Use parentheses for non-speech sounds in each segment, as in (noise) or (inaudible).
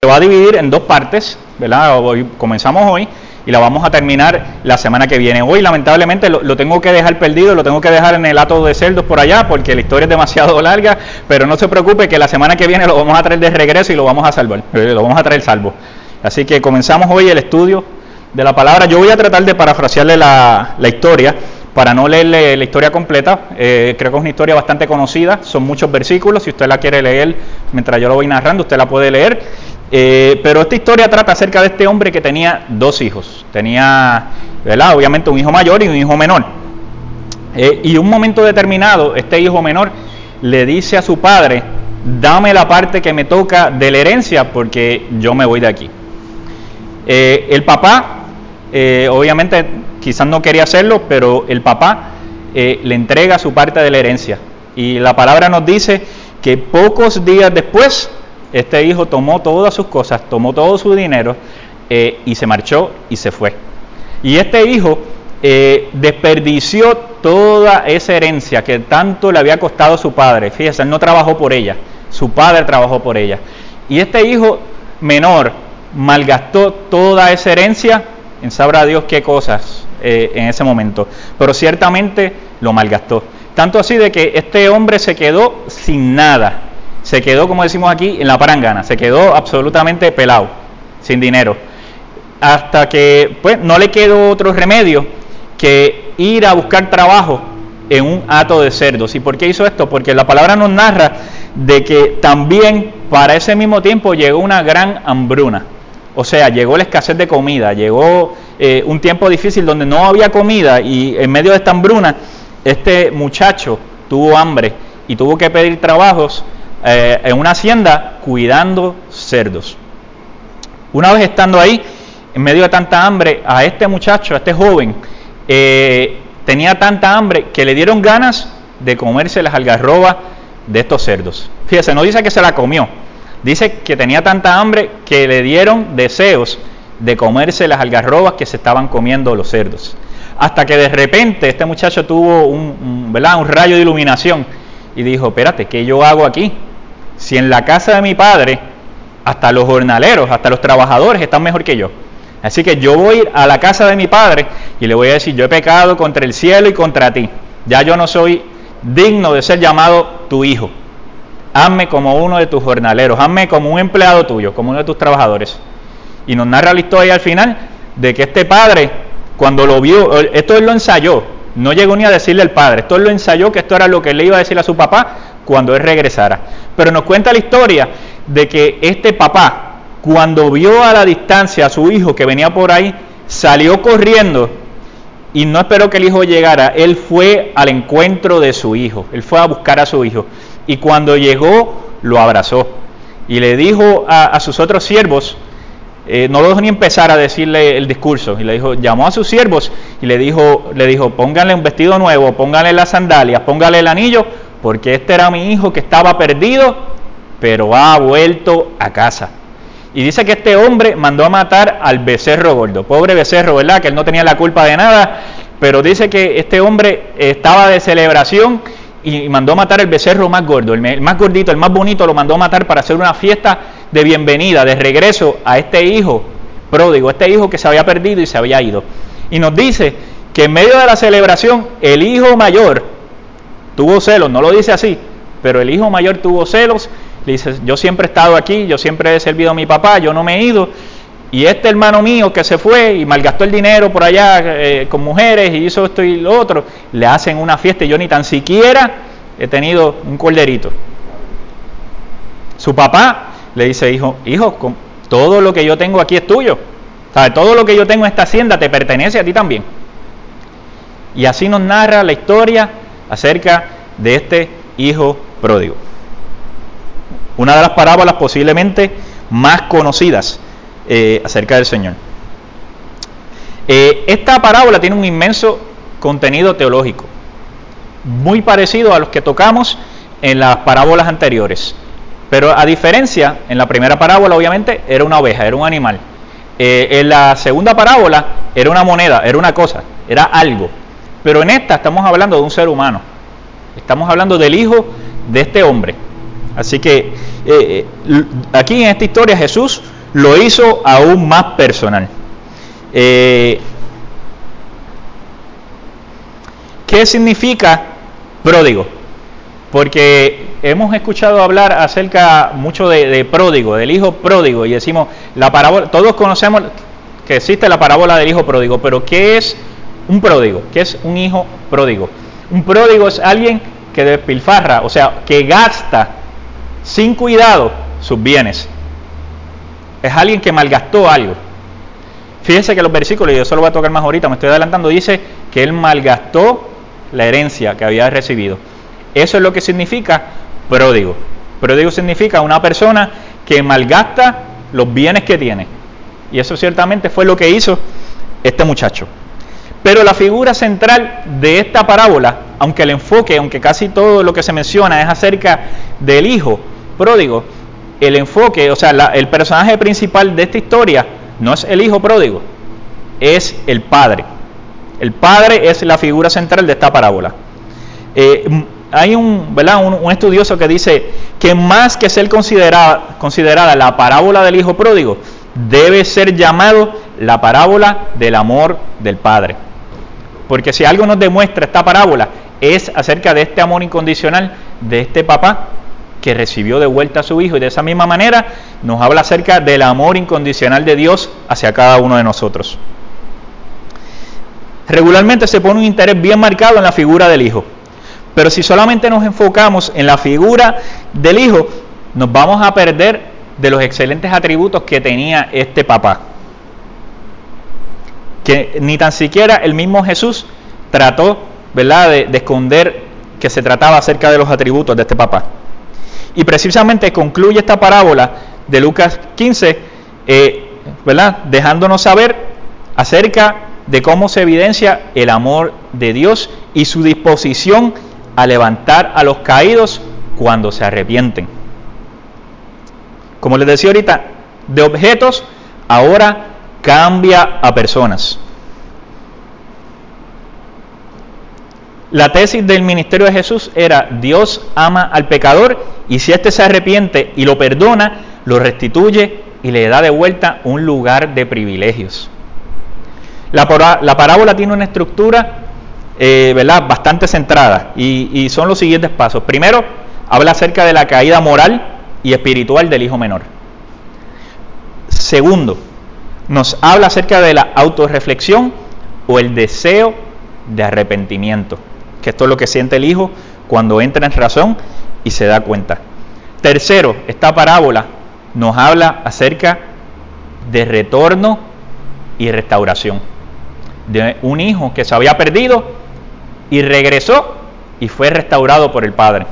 se va a dividir en dos partes, ¿verdad? Comenzamos hoy y la vamos a terminar la semana que viene. Hoy lamentablemente lo, tengo que dejar perdido, lo tengo que dejar en el ato de cerdos por allá porque la historia es demasiado (laughs) larga, pero no se preocupe que la semana que viene lo vamos a traer de regreso y lo vamos a salvar, eh, lo vamos a traer salvo. Así que comenzamos hoy el estudio de la palabra. Yo voy a tratar de parafrasearle la, la historia para no leerle la historia completa, eh, creo que es una historia bastante conocida, son muchos versículos, si usted la quiere leer mientras yo lo voy narrando, usted la puede leer. Eh, pero esta historia trata acerca de este hombre que tenía dos hijos, tenía. Obviamente un hijo mayor y un hijo menor. Eh, y un momento determinado, este hijo menor le dice a su padre, dame la parte que me toca de la herencia porque yo me voy de aquí. el papá, obviamente quizás no quería hacerlo, pero el papá eh, le entrega su parte de la herencia. Y la palabra nos dice que pocos días después, este hijo tomó todas sus cosas, tomó todo su dinero eh, y se marchó y se fue. Y este hijo eh, desperdició toda esa herencia que tanto le había costado a su padre. Fíjese, él no trabajó por ella, su padre trabajó por ella. Y este hijo menor malgastó toda esa herencia en sabrá Dios qué cosas eh, en ese momento, pero ciertamente lo malgastó. Tanto así de que este hombre se quedó sin nada, se quedó, como decimos aquí, en la parangana, se quedó absolutamente pelado, sin dinero, hasta que pues no le quedó otro remedio que ir a buscar trabajo en un hato de cerdos. ¿Y por qué hizo esto? Porque la palabra nos narra de que también para ese mismo tiempo llegó una gran hambruna. O sea, llegó la escasez de comida, llegó eh, un tiempo difícil donde no había comida y en medio de esta hambruna, este muchacho tuvo hambre y tuvo que pedir trabajos eh, en una hacienda cuidando cerdos. Una vez estando ahí, en medio de tanta hambre, a este muchacho, a este joven, eh, tenía tanta hambre que le dieron ganas de comerse las algarrobas de estos cerdos. Fíjese, no dice que se la comió, dice que tenía tanta hambre que le dieron deseos de comerse las algarrobas que se estaban comiendo los cerdos. Hasta que de repente este muchacho tuvo un, ¿verdad? un rayo de iluminación y dijo, espérate, ¿qué yo hago aquí? Si en la casa de mi padre hasta los jornaleros, hasta los trabajadores están mejor que yo. Así que yo voy a la casa de mi padre y le voy a decir, yo he pecado contra el cielo y contra ti. Ya yo no soy digno de ser llamado tu hijo. Hazme como uno de tus jornaleros, hazme como un empleado tuyo, como uno de tus trabajadores. Y nos narra la historia al final de que este padre, cuando lo vio, esto él lo ensayó, no llegó ni a decirle al padre, esto él lo ensayó que esto era lo que le iba a decir a su papá cuando él regresara. Pero nos cuenta la historia de que este papá, cuando vio a la distancia a su hijo que venía por ahí, salió corriendo y no esperó que el hijo llegara, él fue al encuentro de su hijo, él fue a buscar a su hijo. Y cuando llegó lo abrazó. Y le dijo a, sus otros siervos, eh, no lo dejó ni empezar a decirle el discurso. Y le dijo, llamó a sus siervos y le dijo, le dijo, pónganle un vestido nuevo, pónganle las sandalias, pónganle el anillo, porque este era mi hijo que estaba perdido, pero ha vuelto a casa. Y dice que este hombre mandó a matar al becerro gordo, pobre becerro, ¿verdad? Que él no tenía la culpa de nada, pero dice que este hombre estaba de celebración y mandó a matar el becerro más gordo, el más gordito, el más bonito, lo mandó a matar para hacer una fiesta de bienvenida, de regreso a este hijo pródigo, este hijo que se había perdido y se había ido. Y nos dice que en medio de la celebración el hijo mayor tuvo celos, no lo dice así, pero el hijo mayor tuvo celos, le dice, yo siempre he estado aquí, yo siempre he servido a mi papá, yo no me he ido, y este hermano mío que se fue y malgastó el dinero por allá eh, con mujeres y hizo esto y lo otro, le hacen una fiesta y yo ni tan siquiera he tenido un corderito. Su papá le dice, hijo, hijo, todo lo que yo tengo aquí es tuyo. ¿Sabe? Todo lo que yo tengo en esta hacienda te pertenece a ti también. Y así nos narra la historia acerca de este hijo pródigo. Una de las parábolas posiblemente más conocidas eh, acerca del Señor. Eh, esta parábola tiene un inmenso contenido teológico, muy parecido a los que tocamos en las parábolas anteriores. Pero a diferencia, en la primera parábola obviamente era una oveja, era un animal. Eh, en la segunda parábola era una moneda, era una cosa, era algo. Pero en esta estamos hablando de un ser humano. Estamos hablando del hijo de este hombre. Así que eh, aquí en esta historia Jesús lo hizo aún más personal. Eh, ¿Qué significa pródigo? Porque hemos escuchado hablar acerca mucho de, pródigo, del hijo pródigo, y decimos, la parábola, todos conocemos que existe la parábola del hijo pródigo, pero ¿qué es un pródigo? ¿Qué es un hijo pródigo? Un pródigo es alguien que despilfarra, o sea, que gasta sin cuidado sus bienes. Es alguien que malgastó algo. Fíjense que los versículos, y yo solo voy a tocar más ahorita, me estoy adelantando, dice que él malgastó la herencia que había recibido. Eso es lo que significa pródigo. Pródigo significa una persona que malgasta los bienes que tiene. Y eso ciertamente fue lo que hizo este muchacho. Pero la figura central de esta parábola, aunque el enfoque, aunque casi todo lo que se menciona es acerca del hijo pródigo, el enfoque, o sea, el personaje principal de esta historia no es el hijo pródigo, es el padre. El padre es la figura central de esta parábola. Eh, hay un, ¿verdad? Un, estudioso que dice que más que ser considerada, considerada la parábola del hijo pródigo, debe ser llamado la parábola del amor del Padre. Porque si algo nos demuestra esta parábola es acerca de este amor incondicional de este papá que recibió de vuelta a su hijo y de esa misma manera nos habla acerca del amor incondicional de Dios hacia cada uno de nosotros. Regularmente se pone un interés bien marcado en la figura del hijo, pero si solamente nos enfocamos en la figura del hijo, nos vamos a perder de los excelentes atributos que tenía este papá. Que ni tan siquiera el mismo Jesús trató, ¿verdad?, de, esconder que se trataba acerca de los atributos de este papá. Y precisamente concluye esta parábola de Lucas 15, eh, ¿verdad?, dejándonos saber acerca de cómo se evidencia el amor de Dios y su disposición a levantar a los caídos cuando se arrepienten. Como les decía ahorita, de objetos ahora cambia a personas. La tesis del ministerio de Jesús era Dios ama al pecador y si éste se arrepiente y lo perdona, lo restituye y le da de vuelta un lugar de privilegios. La, parábola tiene una estructura eh, ¿verdad? bastante centrada y, y son los siguientes pasos. Primero, habla acerca de la caída moral y espiritual del hijo menor. Segundo, nos habla acerca de la autorreflexión o el deseo de arrepentimiento, que esto es lo que siente el hijo cuando entra en razón y se da cuenta. Tercero, esta parábola nos habla acerca de retorno y restauración, de un hijo que se había perdido y regresó y fue restaurado por el Padre.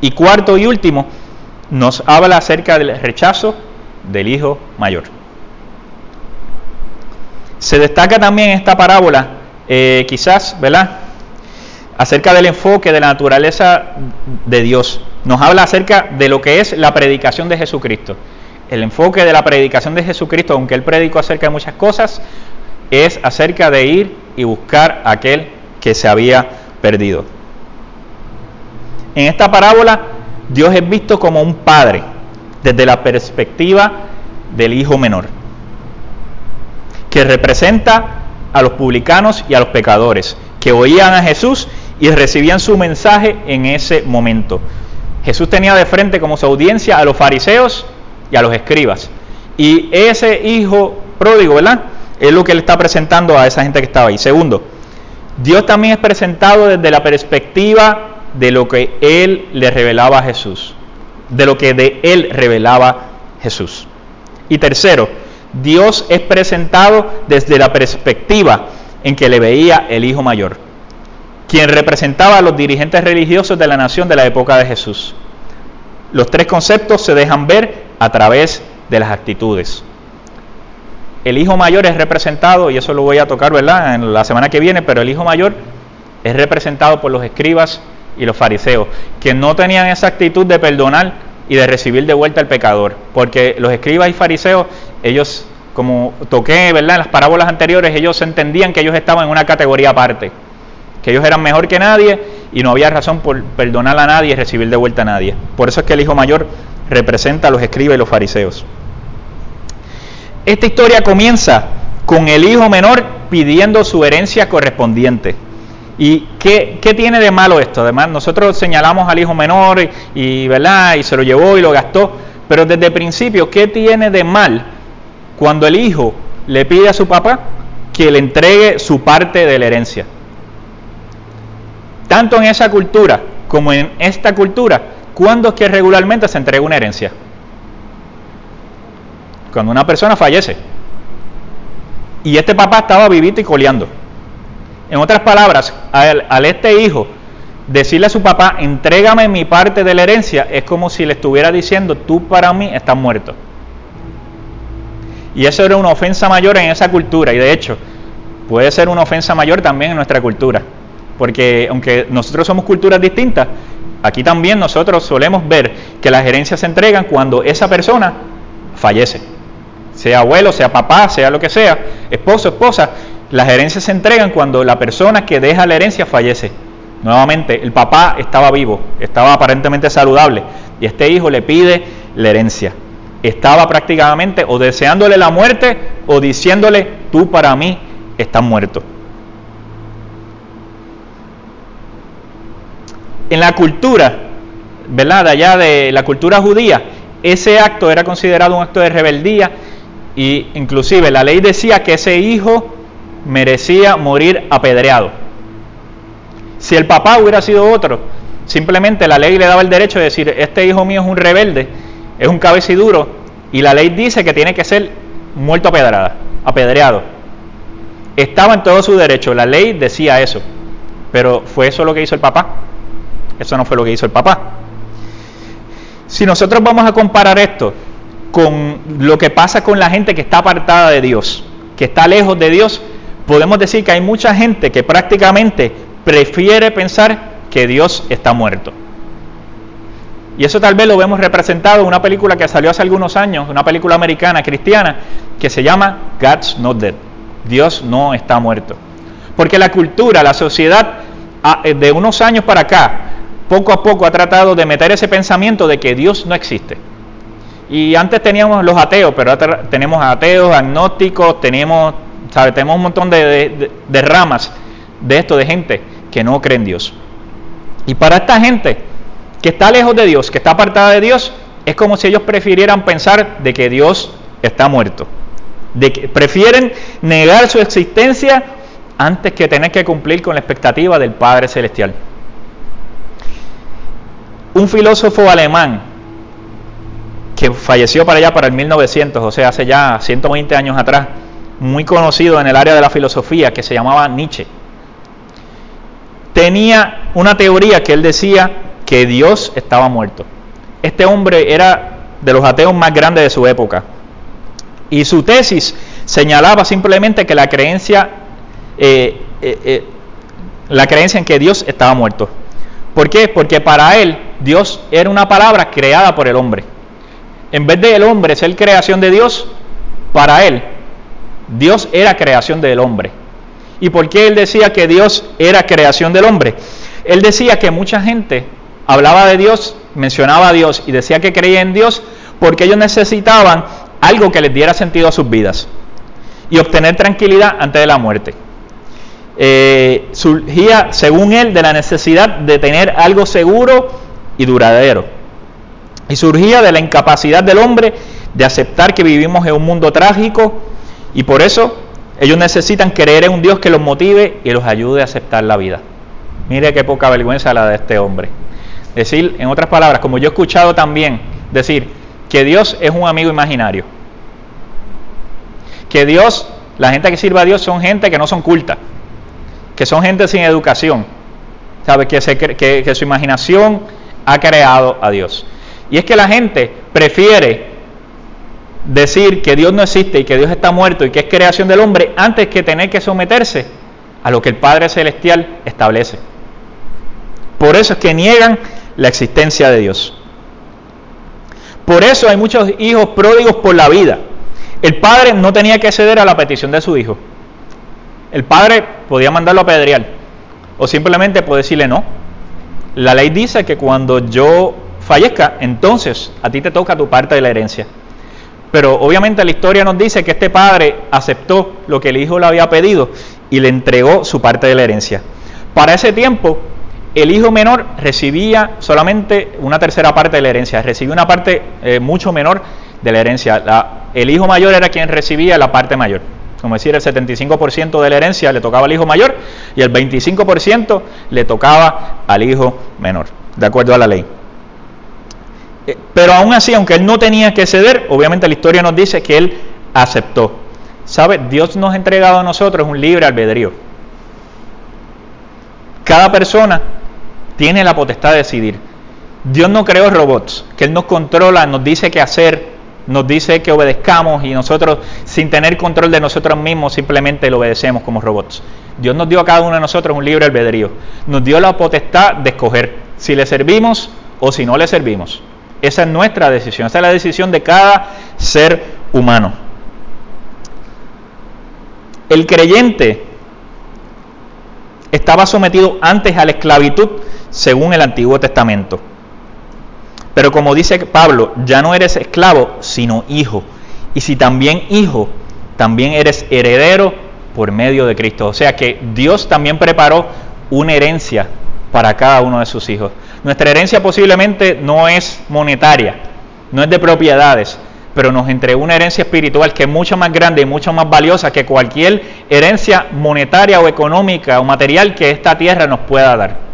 Y cuarto y último, nos habla acerca del rechazo del hijo mayor. Se destaca también esta parábola, eh, quizás, ¿verdad? Acerca del enfoque de la naturaleza de Dios. Nos habla acerca de lo que es la predicación de Jesucristo. El enfoque de la predicación de Jesucristo, aunque él predicó acerca de muchas cosas, es acerca de ir y buscar a aquel que se había perdido. En esta parábola Dios es visto como un padre desde la perspectiva del hijo menor, que representa a los publicanos y a los pecadores, que oían a Jesús y recibían su mensaje en ese momento. Jesús tenía de frente como su audiencia a los fariseos y a los escribas. Y ese hijo pródigo, ¿verdad? Es lo que él está presentando a esa gente que estaba ahí. Segundo, Dios también es presentado desde la perspectiva de lo que él le revelaba a Jesús, de lo que de él revelaba Jesús. Y tercero, Dios es presentado desde la perspectiva en que le veía el hijo mayor, quien representaba a los dirigentes religiosos de la nación de la época de Jesús. Los tres conceptos se dejan ver a través de las actitudes. El hijo mayor es representado, y eso lo voy a tocar ¿verdad? en la semana que viene, pero el hijo mayor es representado por los escribas y los fariseos, que no tenían esa actitud de perdonar y de recibir de vuelta al pecador, porque los escribas y fariseos, ellos, como toqué, ¿verdad? En las parábolas anteriores, ellos entendían que ellos estaban en una categoría aparte, que ellos eran mejor que nadie y no había razón por perdonar a nadie y recibir de vuelta a nadie. Por eso es que el hijo mayor representa a los escribas y los fariseos. Esta historia comienza con el hijo menor pidiendo su herencia correspondiente. ¿Y qué, tiene de malo esto? Además, nosotros señalamos al hijo menor y, ¿verdad? y se lo llevó y lo gastó, pero desde el principio, ¿qué tiene de mal cuando el hijo le pide a su papá que le entregue su parte de la herencia? Tanto en esa cultura como en esta cultura, ¿cuándo es que regularmente se entrega una herencia? Cuando una persona fallece. Y este papá estaba vivito y coleando. En otras palabras, al, este hijo decirle a su papá, entrégame mi parte de la herencia, es como si le estuviera diciendo, tú para mí estás muerto. Y eso era una ofensa mayor en esa cultura, y de hecho, puede ser una ofensa mayor también en nuestra cultura. Porque aunque nosotros somos culturas distintas, aquí también nosotros solemos ver que las herencias se entregan cuando esa persona fallece. Sea abuelo, sea papá, sea lo que sea, esposo, esposa, las herencias se entregan cuando la persona que deja la herencia fallece. Nuevamente, el papá estaba vivo, estaba aparentemente saludable y este hijo le pide la herencia. Estaba prácticamente o deseándole la muerte o diciéndole, tú para mí estás muerto. En la cultura, ¿verdad? De allá de la cultura judía, ese acto era considerado un acto de rebeldía y inclusive la ley decía que ese hijo merecía morir apedreado. Si el papá hubiera sido otro, simplemente la ley le daba el derecho de decir, este hijo mío es un rebelde, es un cabeciduro, y la ley dice que tiene que ser muerto apedrada, apedreado. Estaba en todo su derecho, la ley decía eso, pero ¿fue eso lo que hizo el papá? Eso no fue lo que hizo el papá. Si nosotros vamos a comparar esto con lo que pasa con la gente que está apartada de Dios, que está lejos de Dios, podemos decir que hay mucha gente que prácticamente prefiere pensar que Dios está muerto. Y eso tal vez lo vemos representado en una película que salió hace algunos años, una película americana cristiana, que se llama God's Not Dead. Dios no está muerto. Porque la cultura, la sociedad ah, eh, de unos años para acá, poco a poco ha tratado de meter ese pensamiento de que Dios no existe. Y antes teníamos los ateos, pero ahora tenemos ateos, agnósticos, tenemos tenemos un montón de, ramas de esto, de gente que no cree en Dios. Y para esta gente que está lejos de Dios, que está apartada de Dios, es como si ellos prefirieran pensar de que Dios está muerto. De que prefieren negar su existencia antes que tener que cumplir con la expectativa del Padre Celestial. Un filósofo alemán que falleció para allá para el 1900, o sea, hace ya 120 años atrás, muy conocido en el área de la filosofía que se llamaba Nietzsche. Tenía una teoría que él decía que Dios estaba muerto. Este hombre era de los ateos más grandes de su época. Y su tesis señalaba simplemente que la creencia, eh, eh, eh, la creencia en que Dios estaba muerto. ¿Por qué? Porque para él Dios era una palabra creada por el hombre. En vez de el hombre ser creación de Dios, para él Dios era creación del hombre. ¿Y por qué él decía que Dios era creación del hombre? Él decía que mucha gente hablaba de Dios, mencionaba a Dios y decía que creía en Dios porque ellos necesitaban algo que les diera sentido a sus vidas y obtener tranquilidad antes de la muerte. Eh, surgía, según él, de la necesidad de tener algo seguro y duradero. Y surgía de la incapacidad del hombre de aceptar que vivimos en un mundo trágico y por eso ellos necesitan creer en un Dios que los motive y los ayude a aceptar la vida. Mire qué poca vergüenza la de este hombre. Decir, en otras palabras, como yo he escuchado también, decir que Dios es un amigo imaginario. Que Dios, la gente que sirve a Dios son gente que no son culta, que son gente sin educación, ¿sabe? Que, que su imaginación ha creado a Dios. Y es que la gente prefiere decir que Dios no existe y que Dios está muerto y que es creación del hombre antes que tener que someterse a lo que el Padre Celestial establece. Por eso es que niegan la existencia de Dios. Por eso hay muchos hijos pródigos por la vida. El padre no tenía que ceder a la petición de su hijo. El padre podía mandarlo a pedrear o simplemente puede decirle no. la ley dice que cuando yo fallezca, entonces a ti te toca tu parte de la herencia. Pero obviamente la historia nos dice que este padre aceptó lo que el hijo le había pedido y le entregó su parte de la herencia. Para ese tiempo, el hijo menor recibía solamente una tercera parte de la herencia, recibía una parte eh, mucho menor de la herencia. el hijo mayor era quien recibía la parte mayor. Como decir, el 75% de la herencia le tocaba al hijo mayor y el 25% le tocaba al hijo menor, de acuerdo a la ley. Eh, pero aún así, aunque él no tenía que ceder, obviamente la historia nos dice que él aceptó. ¿Sabe? Dios nos ha entregado a nosotros un libre albedrío. Cada persona tiene la potestad de decidir. Dios no creó robots, que Él nos controla, nos dice qué hacer, nos dice que obedezcamos y nosotros, sin tener control de nosotros mismos, simplemente lo obedecemos como robots. Dios nos dio a cada uno de nosotros un libre albedrío. Nos dio la potestad de escoger si le servimos o si no le servimos. Esa es nuestra decisión, esa es la decisión de cada ser humano. El creyente estaba sometido antes a la esclavitud según el Antiguo Testamento. Pero como dice Pablo, ya no eres esclavo, sino hijo. Y si también hijo, también eres heredero por medio de Cristo. O sea que Dios también preparó una herencia para cada uno de sus hijos. Nuestra herencia posiblemente no es monetaria, no es de propiedades, pero nos entregó una herencia espiritual que es mucho más grande y mucho más valiosa que cualquier herencia monetaria o económica o material que esta tierra nos pueda dar.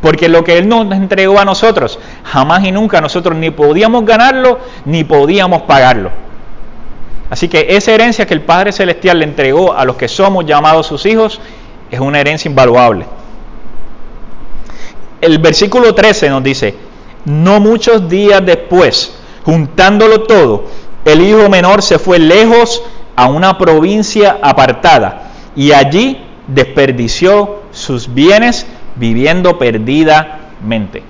Porque lo que Él nos entregó a nosotros, jamás y nunca nosotros ni podíamos ganarlo ni podíamos pagarlo. Así que esa herencia que el Padre Celestial le entregó a los que somos llamados sus hijos es una herencia invaluable el versículo 13 nos dice, no muchos días después, juntándolo todo, el hijo menor se fue lejos a una provincia apartada y allí desperdició sus bienes viviendo perdidamente.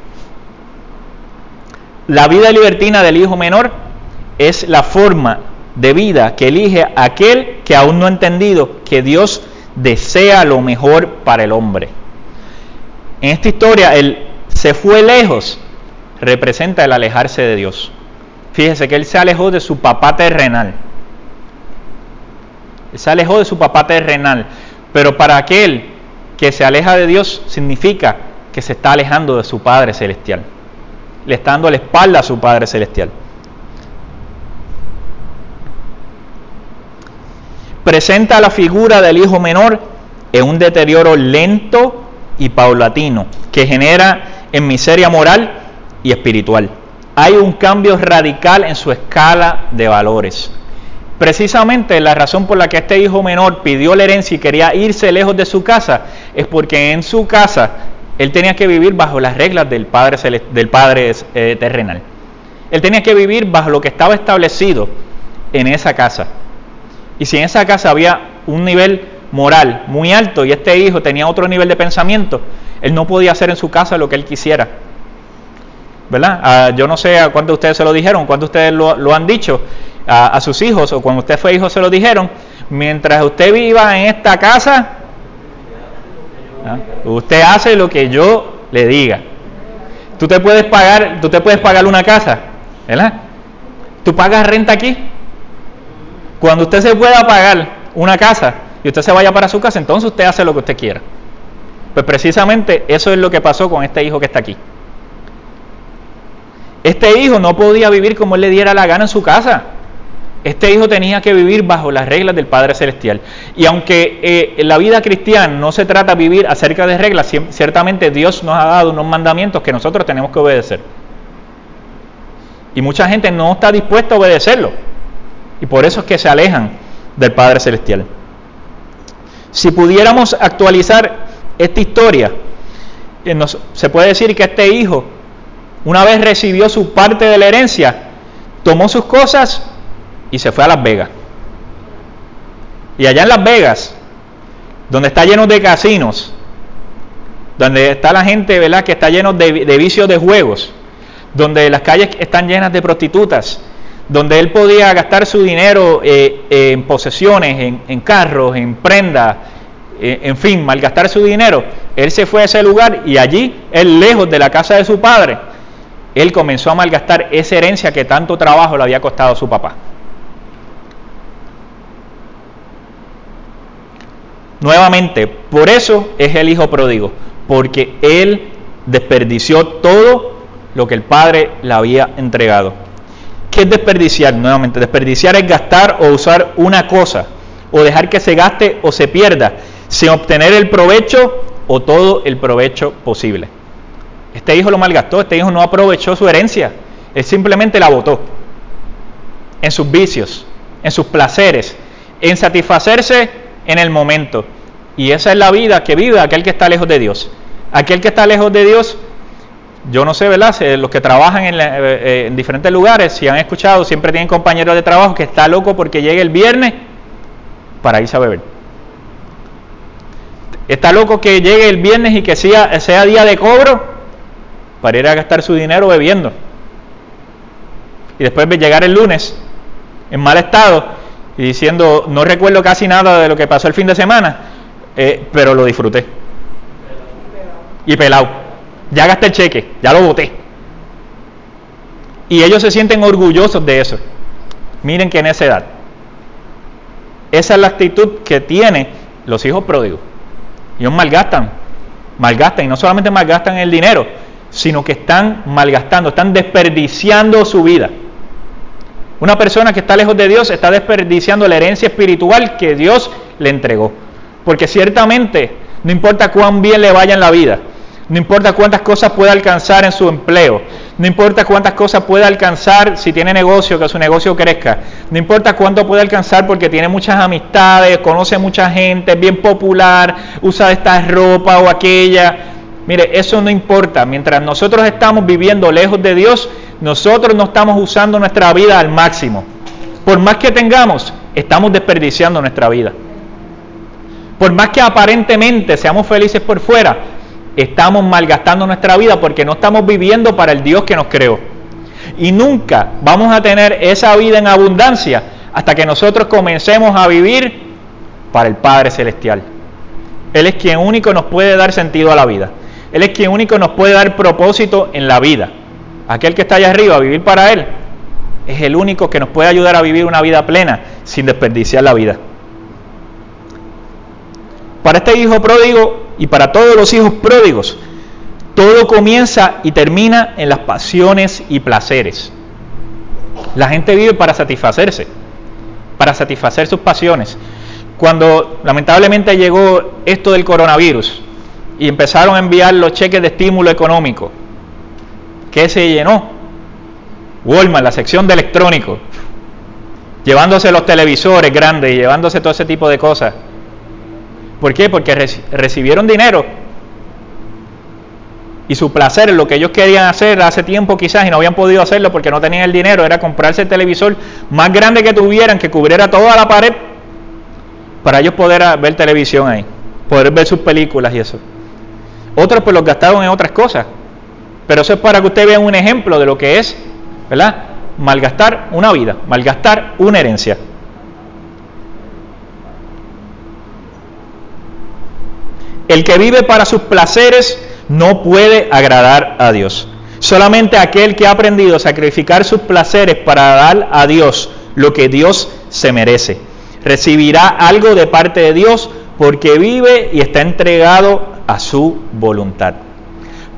La vida libertina del hijo menor es la forma de vida que elige aquel que aún no ha entendido que Dios desea lo mejor para el hombre. En esta historia, el se fue lejos representa el alejarse de Dios. Fíjese que él se alejó de su papá terrenal. Él se alejó de su papá terrenal. Pero para aquel que se aleja de Dios significa que se está alejando de su Padre Celestial. Le está dando la espalda a su Padre Celestial. Presenta la figura del hijo menor en un deterioro lento y paulatino que genera en miseria moral y espiritual. Hay un cambio radical en su escala de valores. Precisamente la razón por la que este hijo menor pidió la herencia y quería irse lejos de su casa es porque en su casa él tenía que vivir bajo las reglas del Padre, del padre eh, terrenal. Él tenía que vivir bajo lo que estaba establecido en esa casa. Y si en esa casa había un nivel moral muy alto y este hijo tenía otro nivel de pensamiento, él no podía hacer en su casa lo que él quisiera. ¿Verdad? Ah, yo no sé a cuántos de ustedes se lo dijeron, cuántos de ustedes lo, han dicho a, sus hijos o cuando usted fue hijo se lo dijeron. Mientras usted viva en esta casa, ¿ah? usted hace lo que yo le diga. Tú te puedes pagar, tú te puedes pagar una casa, ¿verdad? Tú pagas renta aquí. Cuando usted se pueda pagar una casa, y usted se vaya para su casa, entonces usted hace lo que usted quiera. Pues precisamente eso es lo que pasó con este hijo que está aquí. Este hijo no podía vivir como él le diera la gana en su casa. Este hijo tenía que vivir bajo las reglas del Padre Celestial. Y aunque eh, en la vida cristiana no se trata de vivir acerca de reglas, ciertamente Dios nos ha dado unos mandamientos que nosotros tenemos que obedecer. Y mucha gente no está dispuesta a obedecerlo. Y por eso es que se alejan del Padre Celestial. Si pudiéramos actualizar esta historia, eh, se puede decir que este hijo, una vez recibió su parte de la herencia, tomó sus cosas y se fue a Las Vegas. Y allá en Las Vegas, donde está lleno de casinos, donde está la gente, ¿verdad?, que está lleno de, vicios de juegos, donde las calles están llenas de prostitutas, donde él podía gastar su dinero eh, en posesiones, en, carros, en prendas, eh, en fin, malgastar su dinero, él se fue a ese lugar y allí, él lejos de la casa de su padre, él comenzó a malgastar esa herencia que tanto trabajo le había costado a su papá. Nuevamente, por eso es el hijo pródigo, porque él desperdició todo lo que el padre le había entregado. ¿Qué es desperdiciar? Nuevamente, desperdiciar es gastar o usar una cosa, o dejar que se gaste o se pierda, sin obtener el provecho o todo el provecho posible. Este hijo lo malgastó, este hijo no aprovechó su herencia, él simplemente la botó en sus vicios, en sus placeres, en satisfacerse en el momento. Y esa es la vida que vive aquel que está lejos de Dios. Aquel que está lejos de Dios, yo no sé, ¿verdad? Los que trabajan en, eh, en diferentes lugares, si han escuchado, siempre tienen compañeros de trabajo que está loco porque llegue el viernes para irse a beber. Está loco que llegue el viernes y que sea, sea día de cobro para ir a gastar su dinero bebiendo. Y después de llegar el lunes en mal estado y diciendo, no recuerdo casi nada de lo que pasó el fin de semana, eh, pero lo disfruté. Y pelado. Ya gasté el cheque, ya lo voté. Y ellos se sienten orgullosos de eso. Miren que en esa edad. Esa es la actitud que tienen los hijos pródigos. Ellos malgastan, malgastan, y no solamente malgastan el dinero, sino que están malgastando, están desperdiciando su vida. Una persona que está lejos de Dios está desperdiciando la herencia espiritual que Dios le entregó. Porque ciertamente, no importa cuán bien le vaya en la vida, no importa cuántas cosas pueda alcanzar en su empleo, no importa cuántas cosas pueda alcanzar si tiene negocio, que su negocio crezca, no importa cuánto puede alcanzar porque tiene muchas amistades, conoce mucha gente, es bien popular, usa esta ropa o aquella. Mire, eso no importa. Mientras nosotros estamos viviendo lejos de Dios, nosotros no estamos usando nuestra vida al máximo. Por más que tengamos, estamos desperdiciando nuestra vida. Por más que aparentemente seamos felices por fuera, estamos malgastando nuestra vida porque no estamos viviendo para el Dios que nos creó. Y nunca vamos a tener esa vida en abundancia hasta que nosotros comencemos a vivir para el Padre Celestial. Él es quien único nos puede dar sentido a la vida. Él es quien único nos puede dar propósito en la vida. Aquel que está allá arriba, vivir para Él, es el único que nos puede ayudar a vivir una vida plena sin desperdiciar la vida. Para este hijo pródigo y para todos los hijos pródigos, todo comienza y termina en las pasiones y placeres. La gente vive para satisfacerse, para satisfacer sus pasiones. Cuando lamentablemente llegó esto del coronavirus y empezaron a enviar los cheques de estímulo económico, ¿qué se llenó? Walmart, la sección de electrónico, llevándose los televisores grandes y llevándose todo ese tipo de cosas. ¿Por qué? Porque recibieron dinero. Y su placer, lo que ellos querían hacer hace tiempo quizás y no habían podido hacerlo porque no tenían el dinero, era comprarse el televisor más grande que tuvieran, que cubriera toda la pared, para ellos poder ver televisión ahí, poder ver sus películas y eso. Otros pues los gastaron en otras cosas. Pero eso es para que ustedes vean un ejemplo de lo que es, ¿verdad? Malgastar una vida, malgastar una herencia. El que vive para sus placeres no puede agradar a Dios. Solamente aquel que ha aprendido a sacrificar sus placeres para dar a Dios lo que Dios se merece. Recibirá algo de parte de Dios porque vive y está entregado a su voluntad.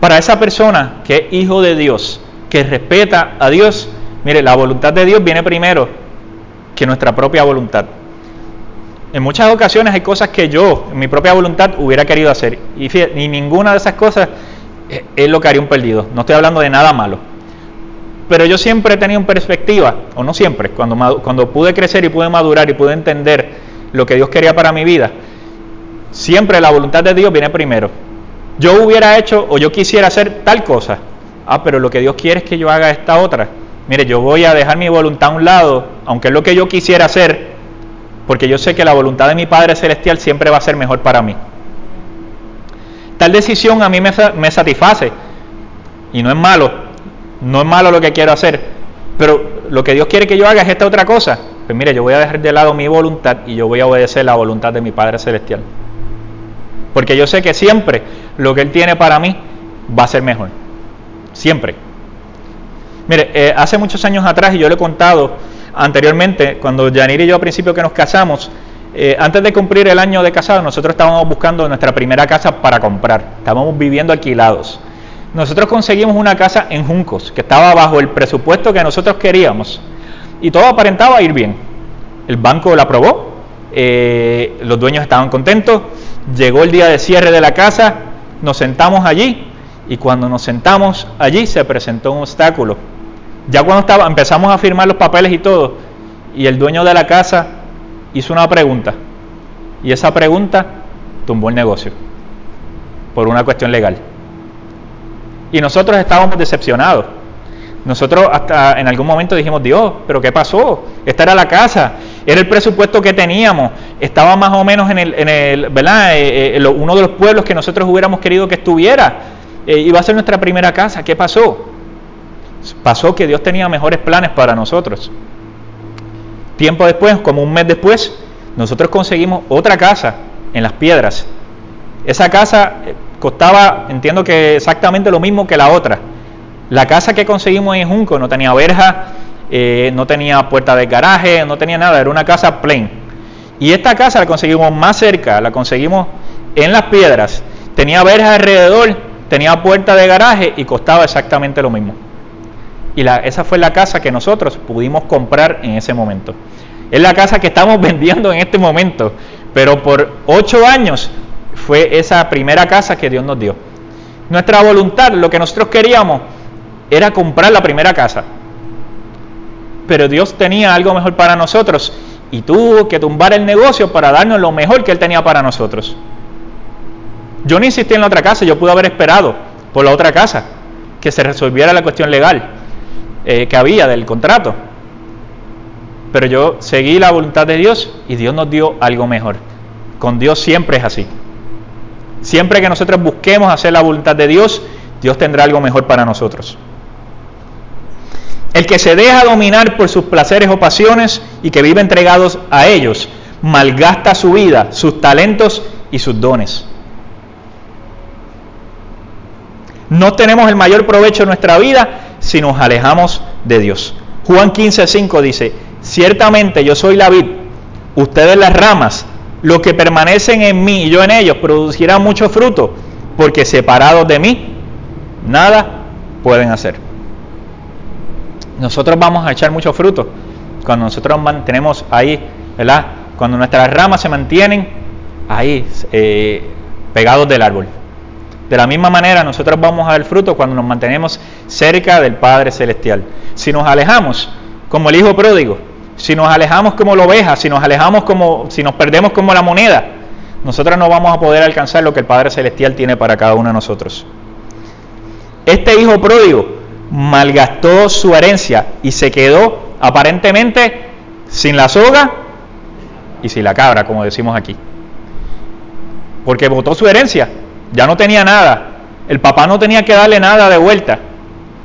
Para esa persona que es hijo de Dios, que respeta a Dios, mire, la voluntad de Dios viene primero que nuestra propia voluntad. En muchas ocasiones hay cosas que yo, en mi propia voluntad, hubiera querido hacer. Y, fíjate, ninguna de esas cosas es lo que haría un perdido. No estoy hablando de nada malo. Pero yo siempre he tenido en perspectiva, o no siempre, cuando, cuando pude crecer y pude madurar y pude entender lo que Dios quería para mi vida, siempre la voluntad de Dios viene primero. Yo hubiera hecho o yo quisiera hacer tal cosa. Ah, pero lo que Dios quiere es que yo haga esta otra. Mire, yo voy a dejar mi voluntad a un lado, aunque es lo que yo quisiera hacer, porque yo sé que la voluntad de mi Padre Celestial siempre va a ser mejor para mí. Tal decisión a mí me, satisface y no es malo, no es malo lo que quiero hacer, pero lo que Dios quiere que yo haga es esta otra cosa. Pues mire, yo voy a dejar de lado mi voluntad y yo voy a obedecer la voluntad de mi Padre Celestial. Porque yo sé que siempre lo que Él tiene para mí va a ser mejor. Siempre. Mire, eh, hace muchos años atrás, y yo le he contado anteriormente, cuando Yanir y yo al principio que nos casamos, eh, antes de cumplir el año de casado, nosotros estábamos buscando nuestra primera casa para comprar. Estábamos viviendo alquilados. Nosotros conseguimos una casa en Juncos, que estaba bajo el presupuesto que nosotros queríamos. Y todo aparentaba ir bien. El banco la aprobó, eh, los dueños estaban contentos, llegó el día de cierre de la casa, nos sentamos allí y cuando nos sentamos allí se presentó un obstáculo. Ya cuando estaba, empezamos a firmar los papeles y todo, y el dueño de la casa hizo una pregunta, y esa pregunta tumbó el negocio por una cuestión legal. Y nosotros estábamos decepcionados. Nosotros hasta en algún momento dijimos, Dios, pero ¿qué pasó? Esta era la casa, era el presupuesto que teníamos, estaba más o menos en el, en ¿verdad? Eh, eh, uno de los pueblos que nosotros hubiéramos querido que estuviera. Eh, iba a ser nuestra primera casa. ¿Qué pasó? Pasó que Dios tenía mejores planes para nosotros. Tiempo después, como un mes después, nosotros conseguimos otra casa en las piedras. Esa casa costaba, entiendo que exactamente lo mismo que la otra. La casa que conseguimos en Junco no tenía verja, eh, no tenía puerta de garaje, no tenía nada, era una casa plain. Y esta casa la conseguimos más cerca, la conseguimos en las piedras, tenía verja alrededor, tenía puerta de garaje y costaba exactamente lo mismo. Y la, esa fue la casa que nosotros pudimos comprar en ese momento. Es la casa que estamos (laughs) vendiendo en este momento, pero por ocho años fue esa primera casa que Dios nos dio. Nuestra voluntad, lo que nosotros queríamos, era comprar la primera casa. Pero Dios tenía algo mejor para nosotros y tuvo que tumbar el negocio para darnos lo mejor que Él tenía para nosotros. Yo no insistí en la otra casa, yo pude haber esperado por la otra casa que se resolviera la cuestión legal eh, que había del contrato. Pero yo seguí la voluntad de Dios y Dios nos dio algo mejor. Con Dios siempre es así. Siempre que nosotros busquemos hacer la voluntad de Dios, Dios tendrá algo mejor para nosotros. El que se deja dominar por sus placeres o pasiones y que vive entregados a ellos, malgasta su vida, sus talentos y sus dones. No tenemos el mayor provecho en nuestra vida si nos alejamos de Dios. Juan 15:5 dice, ciertamente yo soy la vid, ustedes las ramas, los que permanecen en mí y yo en ellos producirán mucho fruto, porque separados de mí, nada pueden hacer. Nosotros vamos a echar mucho fruto cuando nosotros mantenemos ahí, ¿verdad? Cuando nuestras ramas se mantienen ahí, eh, pegados del árbol. De la misma manera, nosotros vamos a dar fruto cuando nos mantenemos cerca del Padre Celestial. Si nos alejamos, como el Hijo pródigo, si nos alejamos como la oveja, si nos alejamos como, si nos perdemos como la moneda, nosotros no vamos a poder alcanzar lo que el Padre Celestial tiene para cada uno de nosotros. Este hijo pródigo malgastó su herencia y se quedó aparentemente sin la soga y sin la cabra, como decimos aquí. Porque votó su herencia, ya no tenía nada. El papá no tenía que darle nada de vuelta.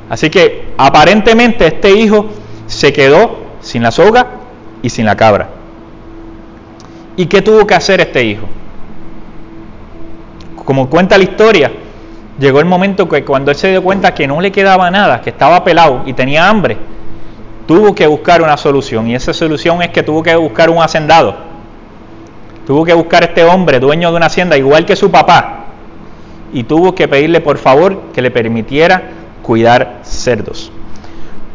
Así que aparentemente este hijo se quedó sin la soga y sin la cabra. ¿Y qué tuvo que hacer este hijo? Como cuenta la historia, llegó el momento que cuando él se dio cuenta que no le quedaba nada, que estaba pelado y tenía hambre, tuvo que buscar una solución. Y esa solución es que tuvo que buscar un hacendado. Tuvo que buscar este hombre, dueño de una hacienda, igual que su papá. Y tuvo que pedirle por favor que le permitiera cuidar cerdos.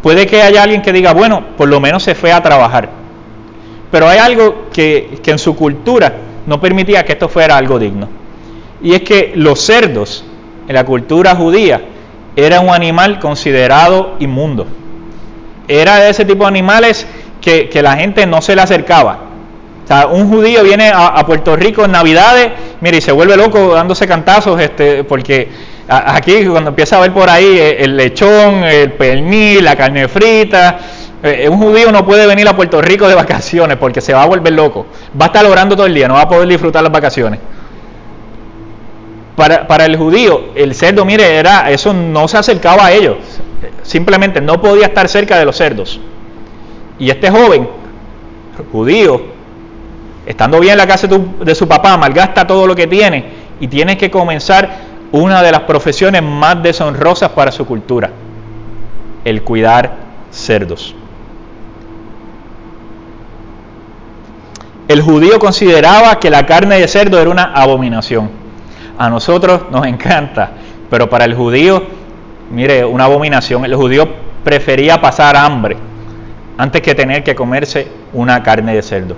Puede que haya alguien que diga, bueno, por lo menos se fue a trabajar. Pero hay algo que, en su cultura no permitía que esto fuera algo digno. Y es que los cerdos, en la cultura judía, era un animal considerado inmundo. Era de ese tipo de animales que, la gente no se le acercaba. O sea, un judío viene a, Puerto Rico en Navidades, mire, y se vuelve loco dándose cantazos, este, porque Aquí cuando empieza a ver por ahí eh, el lechón, el pernil, la carne frita, eh, un judío no puede venir a Puerto Rico de vacaciones porque se va a volver loco. Va a estar orando todo el día, no va a poder disfrutar las vacaciones. Para, el judío, el cerdo, mire, era, eso no se acercaba a ellos. Simplemente no podía estar cerca de los cerdos. Y este joven, judío, estando bien en la casa de su papá, malgasta todo lo que tiene y tienes que comenzar una de las profesiones más deshonrosas para su cultura, el cuidar cerdos. El judío consideraba que la carne de cerdo era una abominación. A nosotros nos encanta, pero para el judío, mire, una abominación. El judío prefería pasar hambre antes que tener que comerse una carne de cerdo.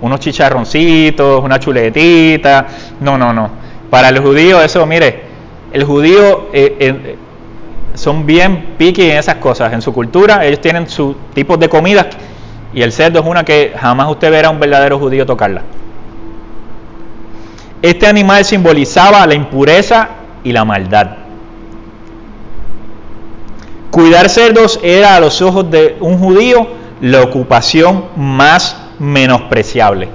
Unos chicharroncitos, una chuletita. No, no, no. Para el judío eso, mire, el judío eh, eh, son bien piqui en esas cosas. En su cultura ellos tienen sus tipos de comidas y el cerdo es una que jamás usted verá a un verdadero judío tocarla. Este animal simbolizaba la impureza y la maldad. Cuidar cerdos era a los ojos de un judío la ocupación más menospreciable.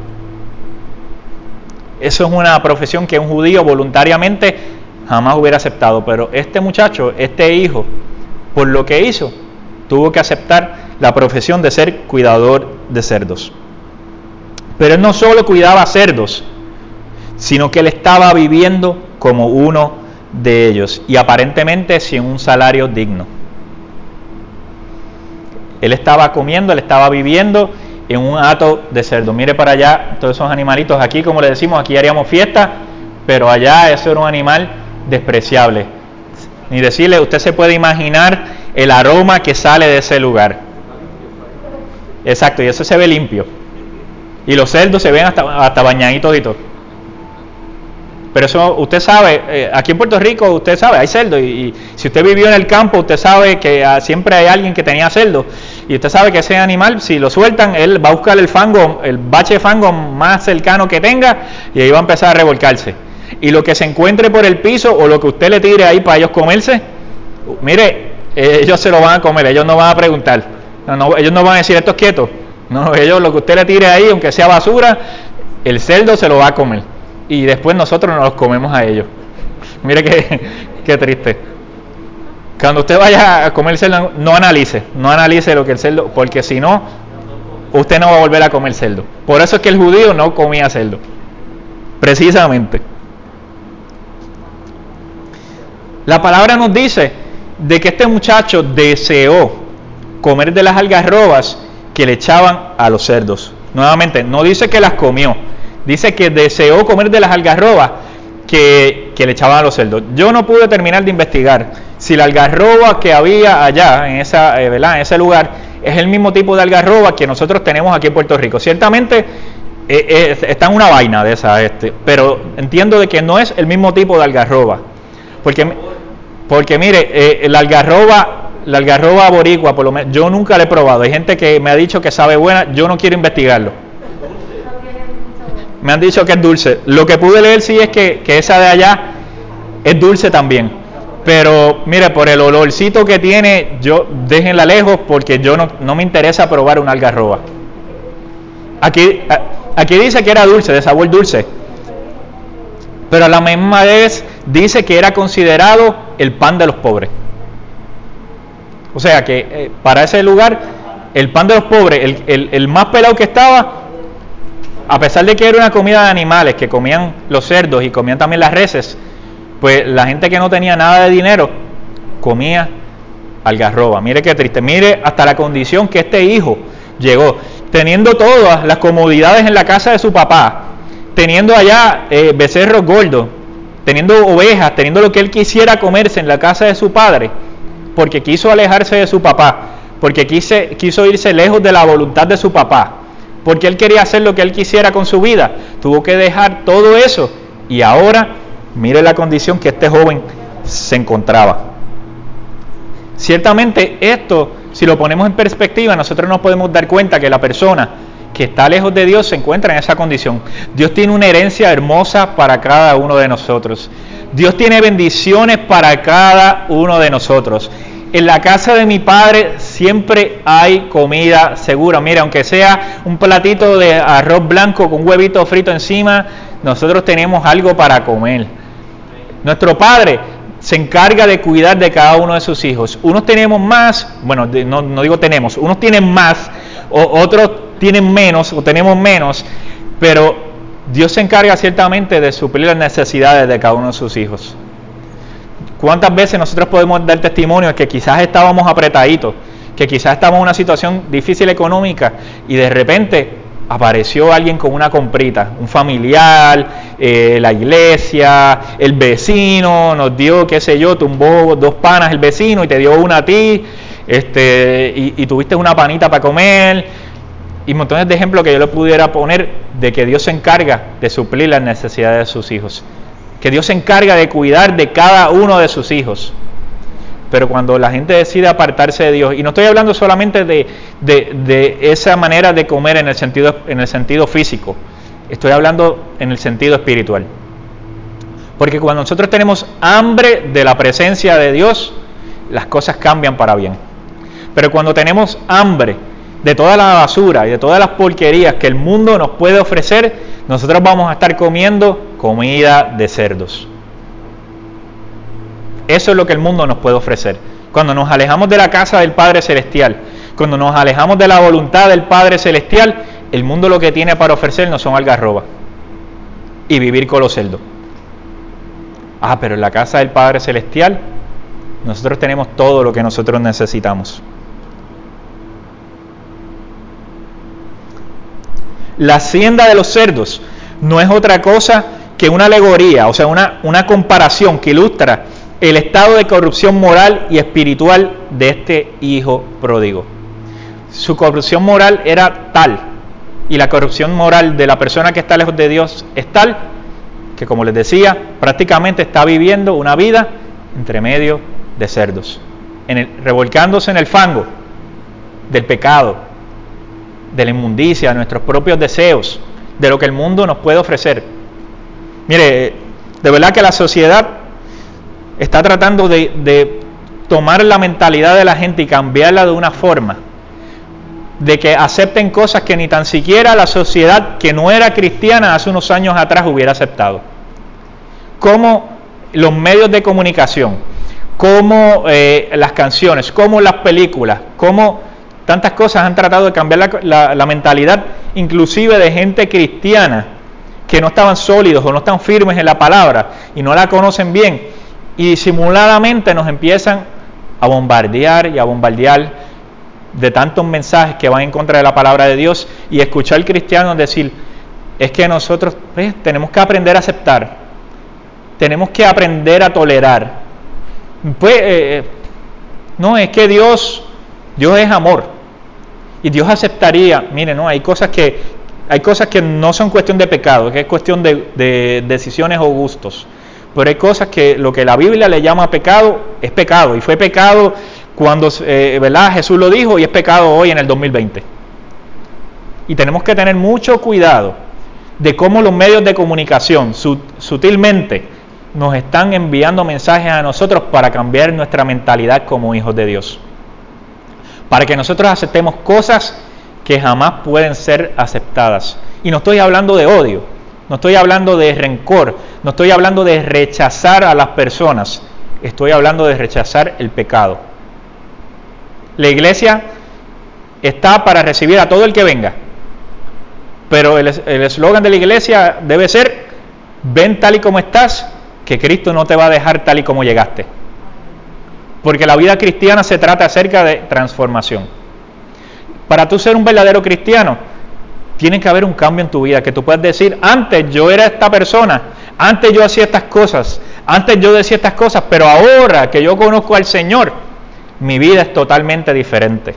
Eso es una profesión que un judío voluntariamente jamás hubiera aceptado, pero este muchacho, este hijo, por lo que hizo, tuvo que aceptar la profesión de ser cuidador de cerdos. Pero él no solo cuidaba cerdos, sino que él estaba viviendo como uno de ellos y aparentemente sin un salario digno. Él estaba comiendo, él estaba viviendo en un hato de cerdo. Mire para allá todos esos animalitos. Aquí, como le decimos, aquí haríamos fiesta, pero allá eso era un animal despreciable. Ni decirle, usted se puede imaginar el aroma que sale de ese lugar. Exacto, y eso se ve limpio. Y los cerdos se ven hasta, hasta bañaditos y todo. Pero eso usted sabe, eh, aquí en Puerto Rico usted sabe, hay cerdos. Y, si usted vivió en el campo, usted sabe que ah, siempre hay alguien que tenía cerdos. Y usted sabe que ese animal, si lo sueltan, él va a buscar el fango, el bache de fango más cercano que tenga y ahí va a empezar a revolcarse. Y lo que se encuentre por el piso o lo que usted le tire ahí para ellos comerse, mire, ellos se lo van a comer, ellos no van a preguntar. No, ellos no van a decir esto es quieto. No, ellos lo que usted le tire ahí, aunque sea basura, el cerdo se lo va a comer. Y después nosotros nos los comemos a ellos. Mire qué, (laughs) qué triste. Cuando usted vaya a comer cerdo, no analice, no analice lo que el cerdo, porque si no, usted no va a volver a comer cerdo. Por eso es que el judío no comía cerdo. Precisamente. La palabra nos dice de que este muchacho deseó comer de las algarrobas que le echaban a los cerdos. Nuevamente, no dice que las comió, dice que deseó comer de las algarrobas que, le echaban a los cerdos. Yo no pude terminar de investigar si la algarroba que había allá, en, esa, eh, en ese lugar, es el mismo tipo de algarroba que nosotros tenemos aquí en Puerto Rico. Ciertamente eh, eh, está en una vaina de esa, este, pero entiendo de que no es el mismo tipo de algarroba. Porque, porque mire, la algarroba la algarroba boricua, por lo menos, yo nunca la he probado. Hay gente que me ha dicho que sabe buena, yo no quiero investigarlo. Me han dicho que es dulce. Lo que pude leer sí es que, esa de allá es dulce también. Pero mire, por el olorcito que tiene, yo déjenla lejos porque yo no, no me interesa probar una algarroba. Aquí, aquí dice que era dulce, de sabor dulce. Pero a la misma vez dice que era considerado el pan de los pobres. O sea que eh, para ese lugar, el pan de los pobres, el, más pelado que estaba, a pesar de que era una comida de animales, que comían los cerdos y comían también las reses, pues la gente que no tenía nada de dinero comía algarroba. Mire qué triste, mire hasta la condición que este hijo llegó, teniendo todas las comodidades en la casa de su papá, teniendo allá eh, becerros gordos, teniendo ovejas, teniendo lo que él quisiera comerse en la casa de su padre porque quiso alejarse de su papá, porque quiso irse lejos de la voluntad de su papá, porque él quería hacer lo que él quisiera con su vida, tuvo que dejar todo eso y ahora mire la condición que este joven se encontraba. Ciertamente esto, si lo ponemos en perspectiva, nosotros nos podemos dar cuenta que la persona que está lejos de Dios se encuentra en esa condición. Dios tiene una herencia hermosa para cada uno de nosotros. Dios tiene bendiciones para cada uno de nosotros. En la casa de mi padre siempre hay comida segura. Mira, aunque sea un platito de arroz blanco con un huevito frito encima, nosotros tenemos algo para comer. Nuestro padre se encarga de cuidar de cada uno de sus hijos. Unos tenemos más, bueno, no, no digo tenemos, unos tienen más, o otros tienen menos, o tenemos menos, pero Dios se encarga ciertamente de suplir las necesidades de cada uno de sus hijos. ¿Cuántas veces nosotros podemos dar testimonio de que quizás estábamos apretaditos, que quizás estábamos en una situación difícil económica y de repente apareció alguien con una comprita, un familiar, eh, la iglesia, el vecino, nos dio, qué sé yo, tumbó dos panas el vecino y te dio una a ti, este, y, y tuviste una panita para comer, y montones de ejemplos que yo le pudiera poner de que Dios se encarga de suplir las necesidades de sus hijos, Dios se encarga de cuidar de cada uno de sus hijos. Pero cuando la gente decide apartarse de Dios, y no estoy hablando solamente de, de, esa manera de comer en el, sentido, en el sentido físico, estoy hablando en el sentido espiritual. Porque cuando nosotros tenemos hambre de la presencia de Dios, las cosas cambian para bien. Pero cuando tenemos hambre de toda la basura y de todas las porquerías que el mundo nos puede ofrecer, nosotros vamos a estar comiendo comida de cerdos. Eso es lo que el mundo nos puede ofrecer. Cuando nos alejamos de la casa del Padre Celestial, cuando nos alejamos de la voluntad del Padre Celestial, el mundo lo que tiene para ofrecernos son algarrobas y vivir con los cerdos. Ah, pero en la casa del Padre Celestial nosotros tenemos todo lo que nosotros necesitamos. La hacienda de los cerdos no es otra cosa que una alegoría, o sea, una, comparación que ilustra el estado de corrupción moral y espiritual de este hijo pródigo. Su corrupción moral era tal, y la corrupción moral de la persona que está lejos de Dios es tal, que como les decía, prácticamente está viviendo una vida entre medio de cerdos, en el, revolcándose en el fango del pecado, de la inmundicia, de nuestros propios deseos, de lo que el mundo nos puede ofrecer. Mire, de verdad que la sociedad está tratando de, tomar la mentalidad de la gente y cambiarla de una forma de que acepten cosas que ni tan siquiera la sociedad que no era cristiana hace unos años atrás hubiera aceptado. Como los medios de comunicación, como eh, las canciones, como las películas, como Tantas cosas han tratado de cambiar la, mentalidad, inclusive de gente cristiana, que no estaban sólidos o no están firmes en la palabra y no la conocen bien. Y disimuladamente nos empiezan a bombardear y a bombardear de tantos mensajes que van en contra de la palabra de Dios y escuchar al cristiano decir, es que nosotros pues, tenemos que aprender a aceptar, tenemos que aprender a tolerar. Pues, eh, eh, no, es que Dios, Dios es amor. Y Dios aceptaría, mire, no, hay cosas que, hay cosas que no son cuestión de pecado, que es cuestión de, decisiones o gustos. Pero hay cosas que lo que la Biblia le llama pecado es pecado. Y fue pecado cuando eh, ¿verdad? Jesús lo dijo y es pecado hoy en el 2020. Y tenemos que tener mucho cuidado de cómo los medios de comunicación sutilmente nos están enviando mensajes a nosotros para cambiar nuestra mentalidad como hijos de Dios para que nosotros aceptemos cosas que jamás pueden ser aceptadas. Y no estoy hablando de odio, no estoy hablando de rencor, no estoy hablando de rechazar a las personas, estoy hablando de rechazar el pecado. La iglesia está para recibir a todo el que venga, pero el eslogan de la iglesia debe ser, ven tal y como estás, que Cristo no te va a dejar tal y como llegaste. Porque la vida cristiana se trata acerca de transformación. Para tú ser un verdadero cristiano, tiene que haber un cambio en tu vida, que tú puedas decir, antes yo era esta persona, antes yo hacía estas cosas, antes yo decía estas cosas, pero ahora que yo conozco al Señor, mi vida es totalmente diferente.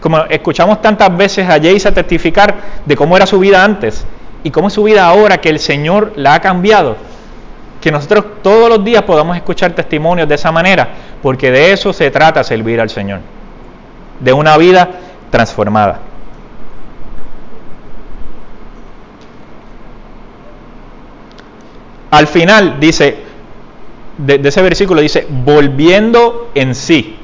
Como escuchamos tantas veces a Jace testificar de cómo era su vida antes y cómo es su vida ahora que el Señor la ha cambiado, que nosotros todos los días podamos escuchar testimonios de esa manera, porque de eso se trata servir al Señor, de una vida transformada. Al final dice, de, ese versículo dice, volviendo en sí.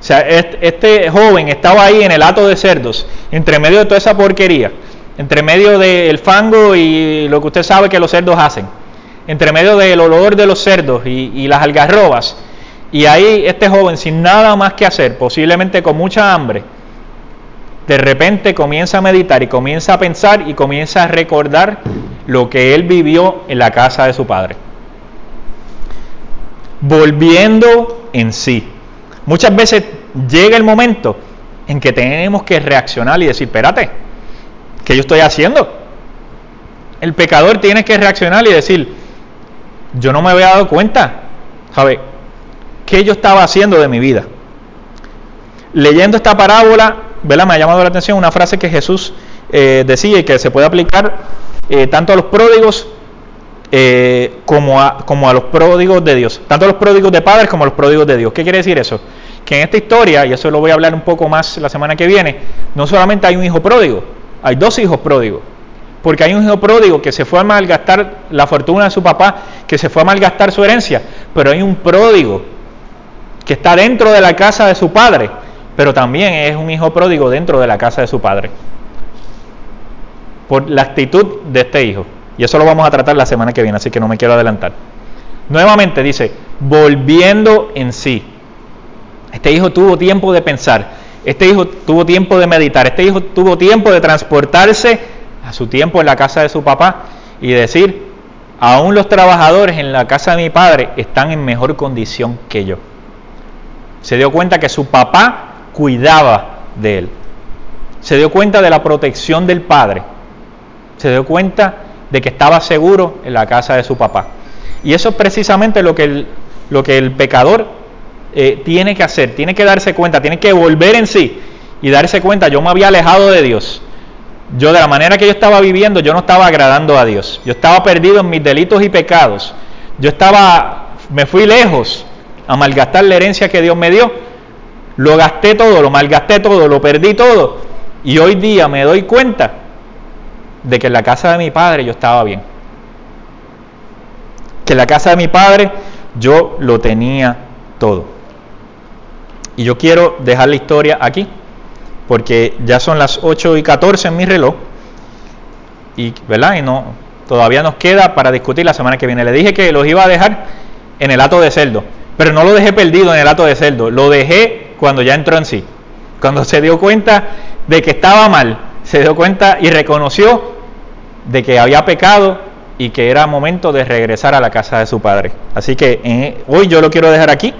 O sea, este, joven estaba ahí en el hato de cerdos, entre medio de toda esa porquería, entre medio del fango y lo que usted sabe que los cerdos hacen entre medio del olor de los cerdos y, las algarrobas. Y ahí este joven, sin nada más que hacer, posiblemente con mucha hambre, de repente comienza a meditar y comienza a pensar y comienza a recordar lo que él vivió en la casa de su padre. Volviendo en sí. Muchas veces llega el momento en que tenemos que reaccionar y decir, espérate, ¿qué yo estoy haciendo? El pecador tiene que reaccionar y decir, yo no me había dado cuenta, ¿sabe? ¿Qué yo estaba haciendo de mi vida? Leyendo esta parábola, ¿verdad? Me ha llamado la atención una frase que Jesús eh, decía y que se puede aplicar eh, tanto a los pródigos eh, como, a, como a los pródigos de Dios, tanto a los pródigos de padres como a los pródigos de Dios. ¿Qué quiere decir eso? Que en esta historia, y eso lo voy a hablar un poco más la semana que viene, no solamente hay un hijo pródigo, hay dos hijos pródigos. Porque hay un hijo pródigo que se fue a malgastar la fortuna de su papá, que se fue a malgastar su herencia, pero hay un pródigo que está dentro de la casa de su padre, pero también es un hijo pródigo dentro de la casa de su padre. Por la actitud de este hijo. Y eso lo vamos a tratar la semana que viene, así que no me quiero adelantar. Nuevamente dice, volviendo en sí. Este hijo tuvo tiempo de pensar, este hijo tuvo tiempo de meditar, este hijo tuvo tiempo de transportarse a su tiempo en la casa de su papá y decir, aún los trabajadores en la casa de mi padre están en mejor condición que yo. Se dio cuenta que su papá cuidaba de él. Se dio cuenta de la protección del padre. Se dio cuenta de que estaba seguro en la casa de su papá. Y eso es precisamente lo que el, lo que el pecador eh, tiene que hacer, tiene que darse cuenta, tiene que volver en sí y darse cuenta, yo me había alejado de Dios. Yo de la manera que yo estaba viviendo, yo no estaba agradando a Dios. Yo estaba perdido en mis delitos y pecados. Yo estaba, me fui lejos a malgastar la herencia que Dios me dio. Lo gasté todo, lo malgasté todo, lo perdí todo. Y hoy día me doy cuenta de que en la casa de mi padre yo estaba bien. Que en la casa de mi padre yo lo tenía todo. Y yo quiero dejar la historia aquí, porque ya son las 8 y 14 en mi reloj. Y, ¿verdad? Y no, todavía nos queda para discutir la semana que viene. Le dije que los iba a dejar en el ato de cerdo, pero no lo dejé perdido en el ato de cerdo, lo dejé cuando ya entró en sí. Cuando se dio cuenta de que estaba mal, se dio cuenta y reconoció de que había pecado y que era momento de regresar a la casa de su padre. Así que eh, hoy yo lo quiero dejar aquí